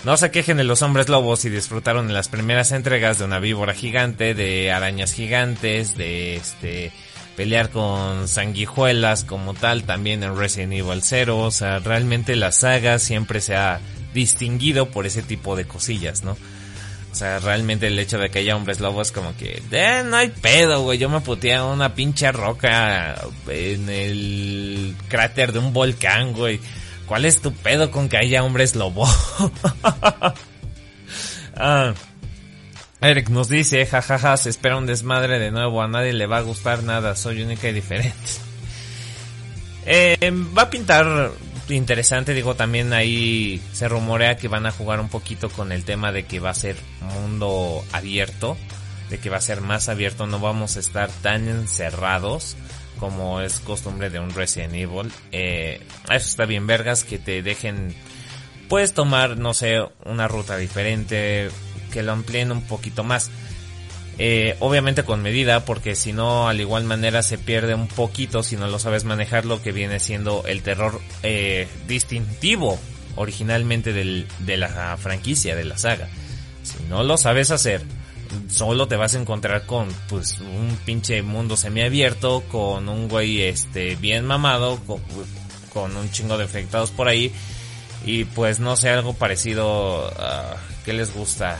Speaker 1: no se quejen de los hombres lobos si disfrutaron en las primeras entregas de una víbora gigante, de arañas gigantes, de este pelear con sanguijuelas como tal, también en Resident Evil 0, o sea, realmente la saga siempre se ha distinguido por ese tipo de cosillas, ¿no? O sea, realmente el hecho de que haya hombres lobos como que, eh, no hay pedo, güey. Yo me puteé una pinche roca en el cráter de un volcán, güey. ¿Cuál es tu pedo con que haya hombres lobo? ah, Eric nos dice, jajaja, se espera un desmadre de nuevo, a nadie le va a gustar nada, soy única y diferente. Eh, va a pintar interesante, digo, también ahí se rumorea que van a jugar un poquito con el tema de que va a ser mundo abierto, de que va a ser más abierto, no vamos a estar tan encerrados como es costumbre de un Resident Evil. Eh, eso está bien vergas, que te dejen, puedes tomar, no sé, una ruta diferente, que lo amplíen un poquito más. Eh, obviamente con medida, porque si no, al igual manera se pierde un poquito si no lo sabes manejar, lo que viene siendo el terror eh, distintivo originalmente del, de la franquicia, de la saga. Si no lo sabes hacer, solo te vas a encontrar con pues un pinche mundo semiabierto, con un güey este bien mamado, con, un chingo de afectados por ahí y pues no sé, algo parecido a... ¿Qué les gusta?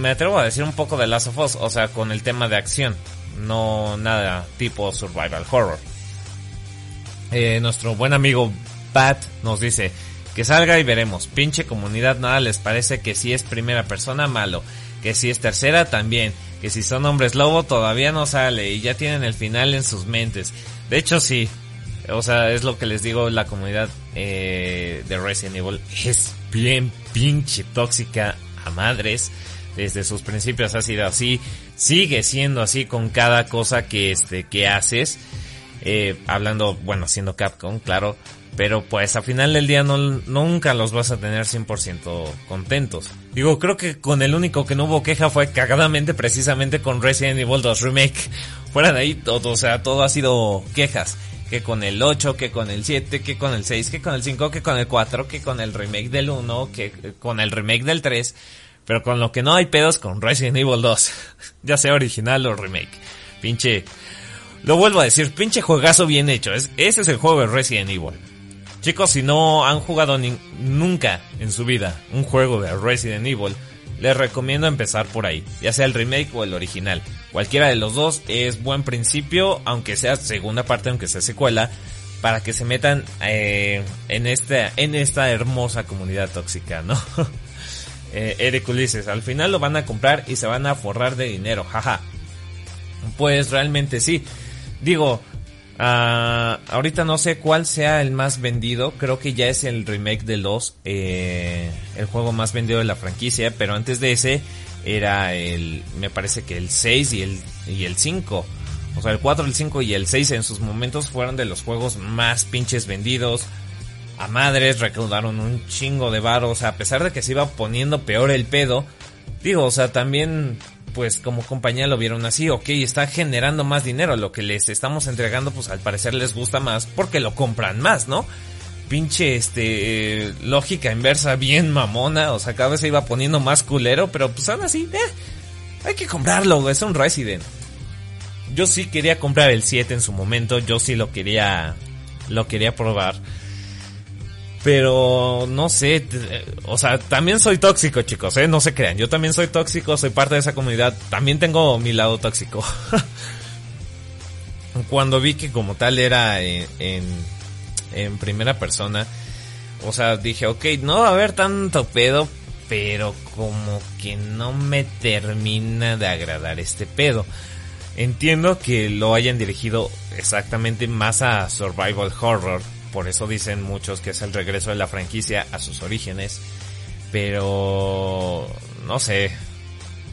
Speaker 1: Me atrevo a decir un poco de Last of Us, o sea, con el tema de acción, no nada tipo survival horror. Eh, nuestro buen amigo Pat nos dice que salga y veremos. Pinche comunidad nada les parece que si es primera persona malo, que si es tercera también, que si son hombres lobo todavía no sale y ya tienen el final en sus mentes. De hecho sí, o sea, es lo que les digo, la comunidad eh, de Resident Evil es bien pinche tóxica a madres desde sus principios ha sido así, sigue siendo así con cada cosa que este que haces. Eh, hablando, bueno, siendo Capcom, claro, pero pues a final del día no, nunca los vas a tener 100% contentos. Digo, creo que con el único que no hubo queja fue cagadamente precisamente con Resident Evil 2 Remake. Fuera de ahí todo, o sea, todo ha sido quejas. Que con el 8, que con el 7, que con el 6, que con el 5, que con el 4, que con el remake del 1, que con el remake del 3. Pero con lo que no hay pedos con Resident Evil 2. ya sea original o remake. Pinche. Lo vuelvo a decir, pinche juegazo bien hecho. Es, ese es el juego de Resident Evil. Chicos, si no han jugado nunca en su vida un juego de Resident Evil, les recomiendo empezar por ahí, ya sea el remake o el original. Cualquiera de los dos es buen principio, aunque sea segunda parte, aunque sea secuela, para que se metan eh, en esta en esta hermosa comunidad tóxica, ¿no? eh, Eric Ulises, al final lo van a comprar y se van a forrar de dinero, jaja. Pues realmente sí. Digo, uh, ahorita no sé cuál sea el más vendido, creo que ya es el remake del 2, eh, el juego más vendido de la franquicia, pero antes de ese era el, me parece que el 6 y el, y el 5. O sea, el 4, el 5 y el 6 en sus momentos fueron de los juegos más pinches vendidos a madres, recaudaron un chingo de varos, a pesar de que se iba poniendo peor el pedo. Digo, o sea, también, pues como compañía lo vieron así, ok, está generando más dinero, lo que les estamos entregando, pues al parecer les gusta más, porque lo compran más, ¿no? Pinche, este, lógica inversa, bien mamona, o sea, cada vez se iba poniendo más culero, pero pues aún así, eh, hay que comprarlo, es un Resident. Yo sí quería comprar el 7 en su momento, yo sí lo quería, lo quería probar. Pero no sé, o sea, también soy tóxico, chicos, ¿eh? No se crean, yo también soy tóxico, soy parte de esa comunidad, también tengo mi lado tóxico. Cuando vi que como tal era en, en, primera persona, o sea, dije, ok, no va a haber tanto pedo, pero como que no me termina de agradar este pedo. Entiendo que lo hayan dirigido exactamente más a survival horror, por eso dicen muchos que es el regreso de la franquicia a sus orígenes. Pero no sé.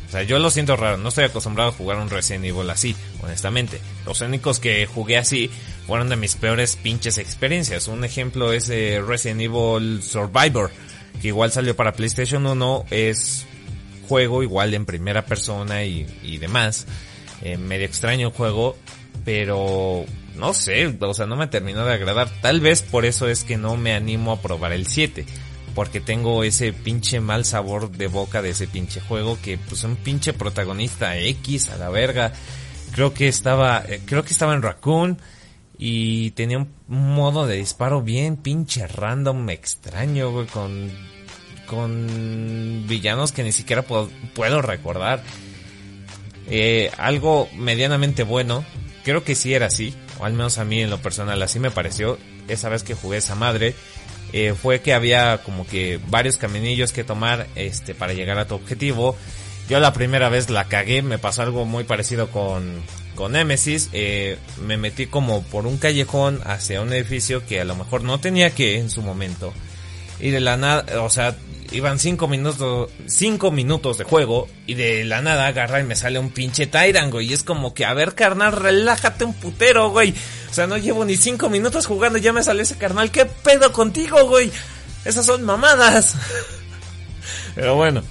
Speaker 1: O sea, yo lo siento raro, no estoy acostumbrado a jugar un Resident Evil así, honestamente. Los únicos que jugué así fueron de mis peores pinches experiencias. Un ejemplo es Resident Evil Survivor, que igual salió para PlayStation 1, es juego igual en primera persona y, demás. Eh, medio extraño el juego, pero no sé, o sea, no me terminó de agradar. Tal vez por eso es que no me animo a probar el 7. Porque tengo ese pinche mal sabor de boca de ese pinche juego que pues un pinche protagonista X a la verga. Creo que estaba, eh, creo que estaba en Raccoon y tenía un modo de disparo bien pinche random, extraño, güey, con, con villanos que ni siquiera puedo, puedo recordar. Eh, algo medianamente bueno, creo que sí era así, o al menos a mí en lo personal así me pareció, esa vez que jugué esa madre, eh, fue que había como que varios caminillos que tomar este para llegar a tu objetivo. Yo la primera vez la cagué, me pasó algo muy parecido con, con Nemesis, eh, me metí como por un callejón hacia un edificio que a lo mejor no tenía que en su momento. Y de la nada, o sea, iban 5 minutos, cinco minutos de juego y de la nada agarra y me sale un pinche Tyrant, güey. Y es como que, a ver, carnal, relájate un putero, güey. O sea, no llevo ni 5 minutos jugando y ya me sale ese carnal. ¿Qué pedo contigo, güey? Esas son mamadas. Pero bueno.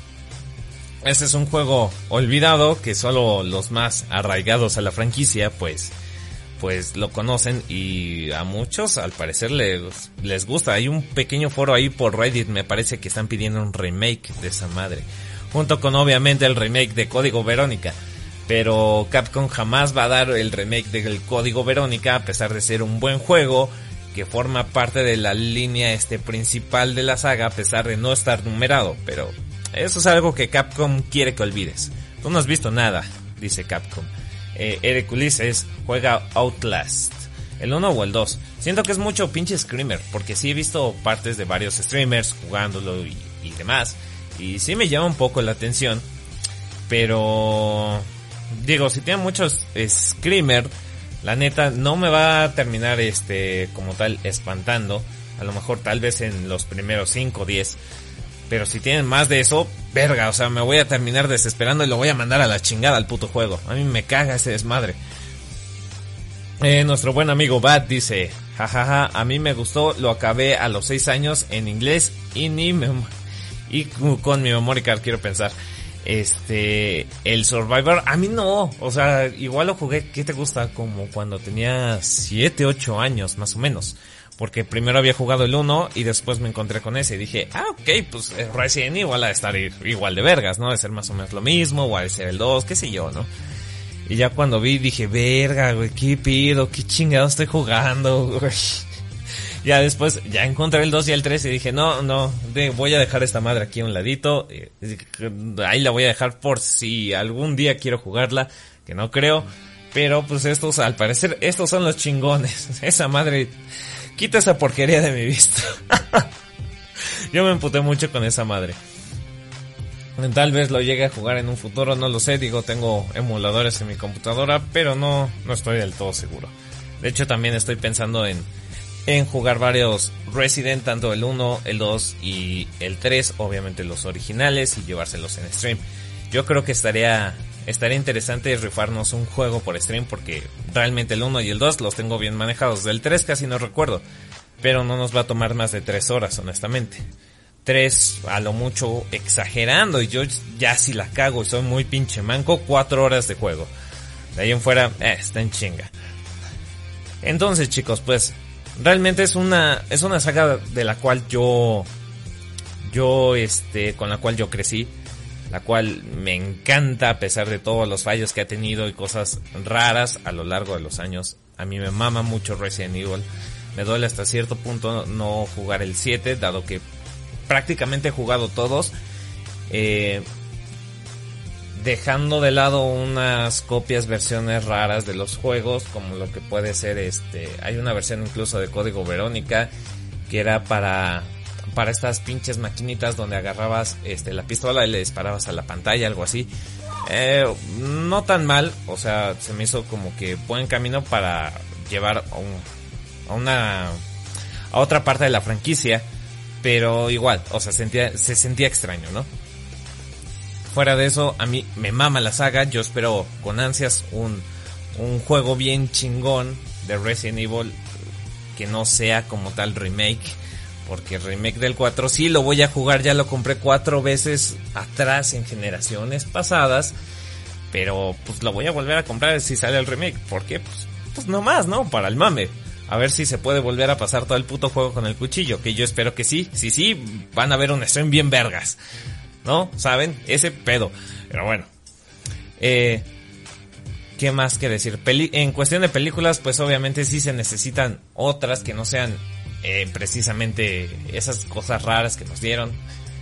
Speaker 1: Este es un juego olvidado que solo los más arraigados a la franquicia, pues pues lo conocen y a muchos al parecer les, les gusta. Hay un pequeño foro ahí por Reddit, me parece que están pidiendo un remake de esa madre. Junto con obviamente el remake de Código Verónica. Pero Capcom jamás va a dar el remake del Código Verónica a pesar de ser un buen juego que forma parte de la línea este principal de la saga a pesar de no estar numerado. Pero eso es algo que Capcom quiere que olvides. Tú no has visto nada, dice Capcom eh, juega Outlast. ¿El 1 o el 2? Siento que es mucho pinche screamer, porque sí he visto partes de varios streamers jugándolo y, demás. Y sí me llama un poco la atención. Pero... Digo, si tiene muchos screamer, la neta no me va a terminar este como tal espantando. A lo mejor tal vez en los primeros 5 o 10. Pero si tienen más de eso, verga, o sea, me voy a terminar desesperando y lo voy a mandar a la chingada al puto juego. A mí me caga ese desmadre. Eh, nuestro buen amigo Bat dice, jajaja, a mí me gustó, lo acabé a los 6 años en inglés y ni y con mi memory card quiero pensar. Este, el Survivor, a mí no, o sea, igual lo jugué, ¿qué te gusta? Como cuando tenía 7, 8 años, más o menos. Porque primero había jugado el 1 y después me encontré con ese y dije, ah, ok, pues eh, Resident igual a estar igual de vergas, ¿no? De ser más o menos lo mismo, o a ser el 2, qué sé yo, ¿no? Y ya cuando vi dije, verga, güey, qué pido, qué chingado estoy jugando, güey. Ya después, ya encontré el 2 y el 3 y dije, no, no, voy a dejar esta madre aquí a un ladito. Ahí la voy a dejar por si algún día quiero jugarla, que no creo. Pero pues estos, al parecer, estos son los chingones. Esa madre Quita esa porquería de mi vista. Yo me emputé mucho con esa madre. Tal vez lo llegue a jugar en un futuro, no lo sé. Digo, tengo emuladores en mi computadora, pero no, no estoy del todo seguro. De hecho, también estoy pensando en, en jugar varios Resident, tanto el 1, el 2 y el 3, obviamente los originales, y llevárselos en stream. Yo creo que estaría estaría interesante rifarnos un juego por stream porque realmente el 1 y el 2 los tengo bien manejados. Del 3 casi no recuerdo, pero no nos va a tomar más de 3 horas, honestamente. 3 a lo mucho exagerando y yo ya si la cago y soy muy pinche manco, 4 horas de juego. De ahí en fuera, eh, está en chinga. Entonces chicos, pues realmente es una, es una saga de la cual yo, yo este, con la cual yo crecí la cual me encanta a pesar de todos los fallos que ha tenido y cosas raras a lo largo de los años. A mí me mama mucho Resident Evil. Me duele hasta cierto punto no jugar el 7, dado que prácticamente he jugado todos. Eh, dejando de lado unas copias, versiones raras de los juegos, como lo que puede ser este, hay una versión incluso de Código Verónica que era para para estas pinches maquinitas donde agarrabas este, la pistola y le disparabas a la pantalla, algo así. Eh, no tan mal, o sea, se me hizo como que buen camino para llevar a, una a otra parte de la franquicia, pero igual, o sea, sentía, se sentía extraño, ¿no? Fuera de eso, a mí me mama la saga, yo espero con ansias un, un juego bien chingón de Resident Evil que no sea como tal remake porque el remake del 4 sí lo voy a jugar, ya lo compré cuatro veces atrás en generaciones pasadas. Pero pues lo voy a volver a comprar si sale el remake. ¿Por qué? Pues, pues nomás, ¿no? Para el mame. A ver si se puede volver a pasar todo el puto juego con el cuchillo. Que yo espero que sí. Si sí, van a ver un stream bien vergas. ¿No? ¿Saben? Ese pedo. Pero bueno. Eh, ¿Qué más que decir? en cuestión de películas, pues obviamente sí se necesitan otras que no sean eh, precisamente esas cosas raras que nos dieron.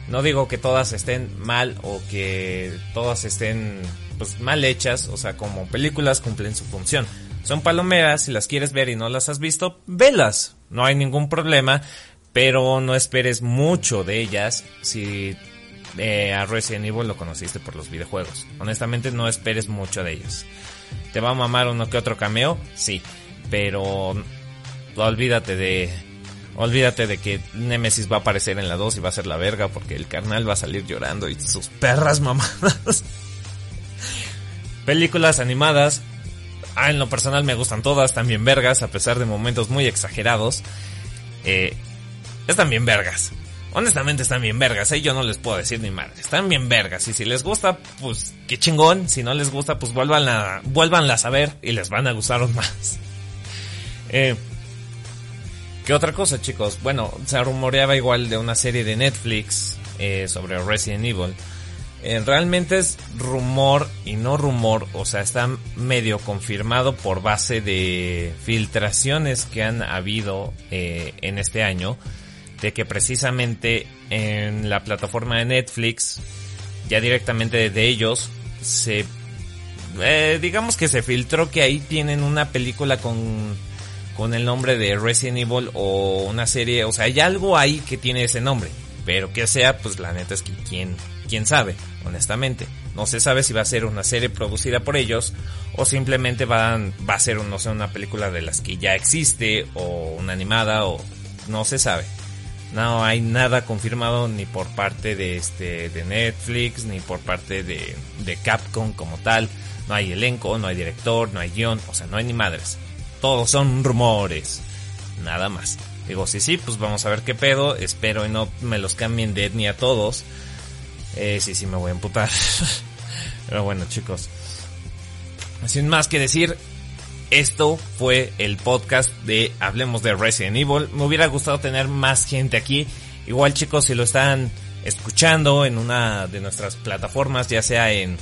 Speaker 1: No digo que todas estén mal o que todas estén pues mal hechas, o sea, como películas cumplen su función. Son palomeras, si las quieres ver y no las has visto, velas, no hay ningún problema, pero no esperes mucho de ellas si eh, a Resident Evil lo conociste por los videojuegos. Honestamente no esperes mucho de ellas. ¿Te va a mamar uno que otro cameo? Sí, pero olvídate de Olvídate de que Nemesis va a aparecer en la 2 y va a ser la verga porque el carnal va a salir llorando y sus perras mamadas. Películas animadas. Ah, en lo personal me gustan todas, también vergas, a pesar de momentos muy exagerados. Eh, están bien vergas. Honestamente están bien vergas, ¿eh? yo no les puedo decir ni madre. Están bien vergas y si les gusta, pues qué chingón. Si no les gusta, pues vuelvan a, vuélvanlas a ver y les van a gustar más. Eh, ¿Qué otra cosa, chicos? Bueno, se rumoreaba igual de una serie de Netflix eh, sobre Resident Evil. Eh, realmente es rumor y no rumor, o sea, está medio confirmado por base de filtraciones que han habido eh, en este año, de que precisamente en la plataforma de Netflix, ya directamente de ellos, se, digamos que se filtró que ahí tienen una película con con el nombre de Resident Evil o una serie, o sea, hay algo ahí que tiene ese nombre, pero que sea, pues la neta es que quién, quién sabe, honestamente. No se sabe si va a ser una serie producida por ellos o simplemente va a ser, no sé, una película de las que ya existe o una animada o no se sabe. No hay nada confirmado ni por parte de este de Netflix ni por parte de, de Capcom como tal. No hay elenco, no hay director, no hay guion, o sea, no hay ni madres todos son rumores. Nada más. Digo, sí, sí, pues vamos a ver qué pedo. Espero y no me los cambien de etnia todos. Eh, sí, sí, me voy a emputar. Pero bueno, chicos. Sin más que decir, esto fue el podcast de Hablemos de Resident Evil. Me hubiera gustado tener más gente aquí. Igual, chicos, si lo están escuchando en una de nuestras plataformas, ya sea en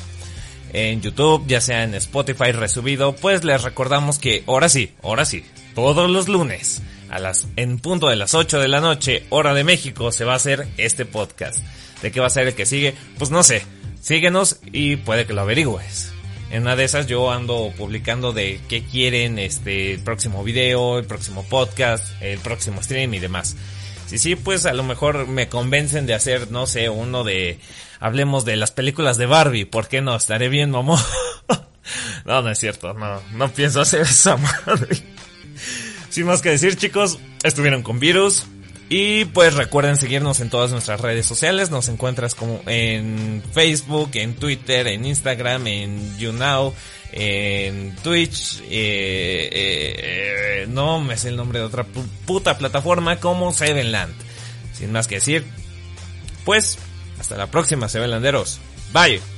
Speaker 1: en YouTube, ya sea en Spotify resubido, pues les recordamos que ahora sí, ahora sí, todos los lunes a las en punto de las 8 de la noche, hora de México, se va a hacer este podcast. ¿De qué va a ser el que sigue? Pues no sé. Síguenos y puede que lo averigües. En una de esas yo ando publicando de qué quieren este el próximo video, el próximo podcast, el próximo stream y demás. Si sí, pues a lo mejor me convencen de hacer, no sé, uno de hablemos de las películas de Barbie, ¿por qué no? Estaré bien, mamá. no, no es cierto, no, no pienso hacer esa madre. Sin más que decir, chicos, estuvieron con Virus. Y pues recuerden seguirnos en todas nuestras redes sociales. Nos encuentras como en Facebook, en Twitter, en Instagram, en YouNow, en Twitch. Eh, eh, no me sé el nombre de otra puta plataforma como Sevenland. Sin más que decir, pues hasta la próxima, Sevenlanderos. Bye.